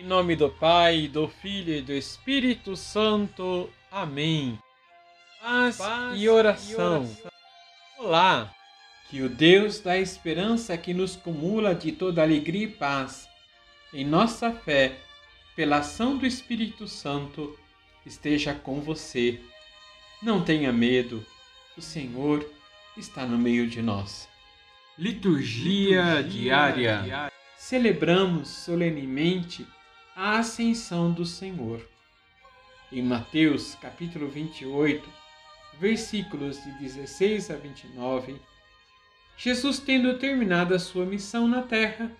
Em nome do Pai, do Filho e do Espírito Santo. Amém. Paz, Paz e, oração. e oração. Olá, que o Deus da esperança que nos cumula de toda alegria e paz, em nossa fé, pela ação do Espírito Santo, esteja com você. Não tenha medo, o Senhor está no meio de nós. Liturgia, Liturgia diária. diária. Celebramos solenemente a ascensão do Senhor. Em Mateus capítulo 28, versículos de 16 a 29, Jesus, tendo terminado a sua missão na terra,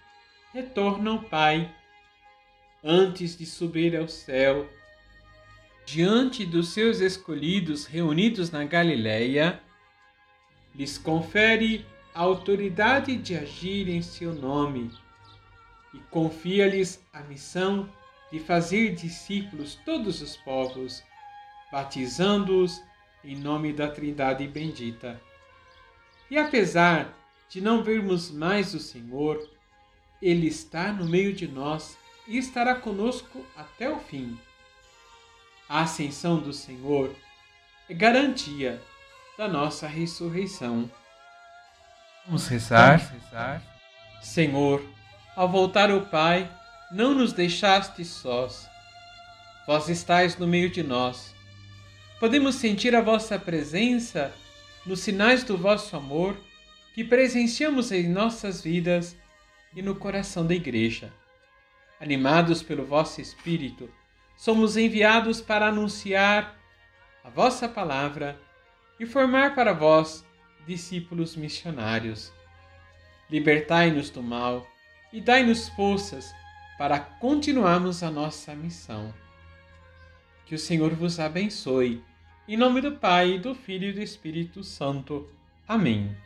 retorna ao Pai. Antes de subir ao céu, diante dos seus escolhidos reunidos na Galileia, lhes confere a autoridade de agir em seu nome e confia-lhes a missão de fazer discípulos todos os povos, batizando-os em nome da Trindade bendita. E apesar de não vermos mais o Senhor, Ele está no meio de nós e estará conosco até o fim. A ascensão do Senhor é garantia da nossa ressurreição. Vamos rezar. Vamos rezar. Senhor, ao voltar o Pai, não nos deixaste sós. Vós estais no meio de nós. Podemos sentir a vossa presença nos sinais do vosso amor que presenciamos em nossas vidas e no coração da Igreja. Animados pelo vosso Espírito, somos enviados para anunciar a vossa palavra e formar para vós discípulos missionários. Libertai-nos do mal e dai-nos forças para continuarmos a nossa missão. Que o Senhor vos abençoe. Em nome do Pai, do Filho e do Espírito Santo. Amém.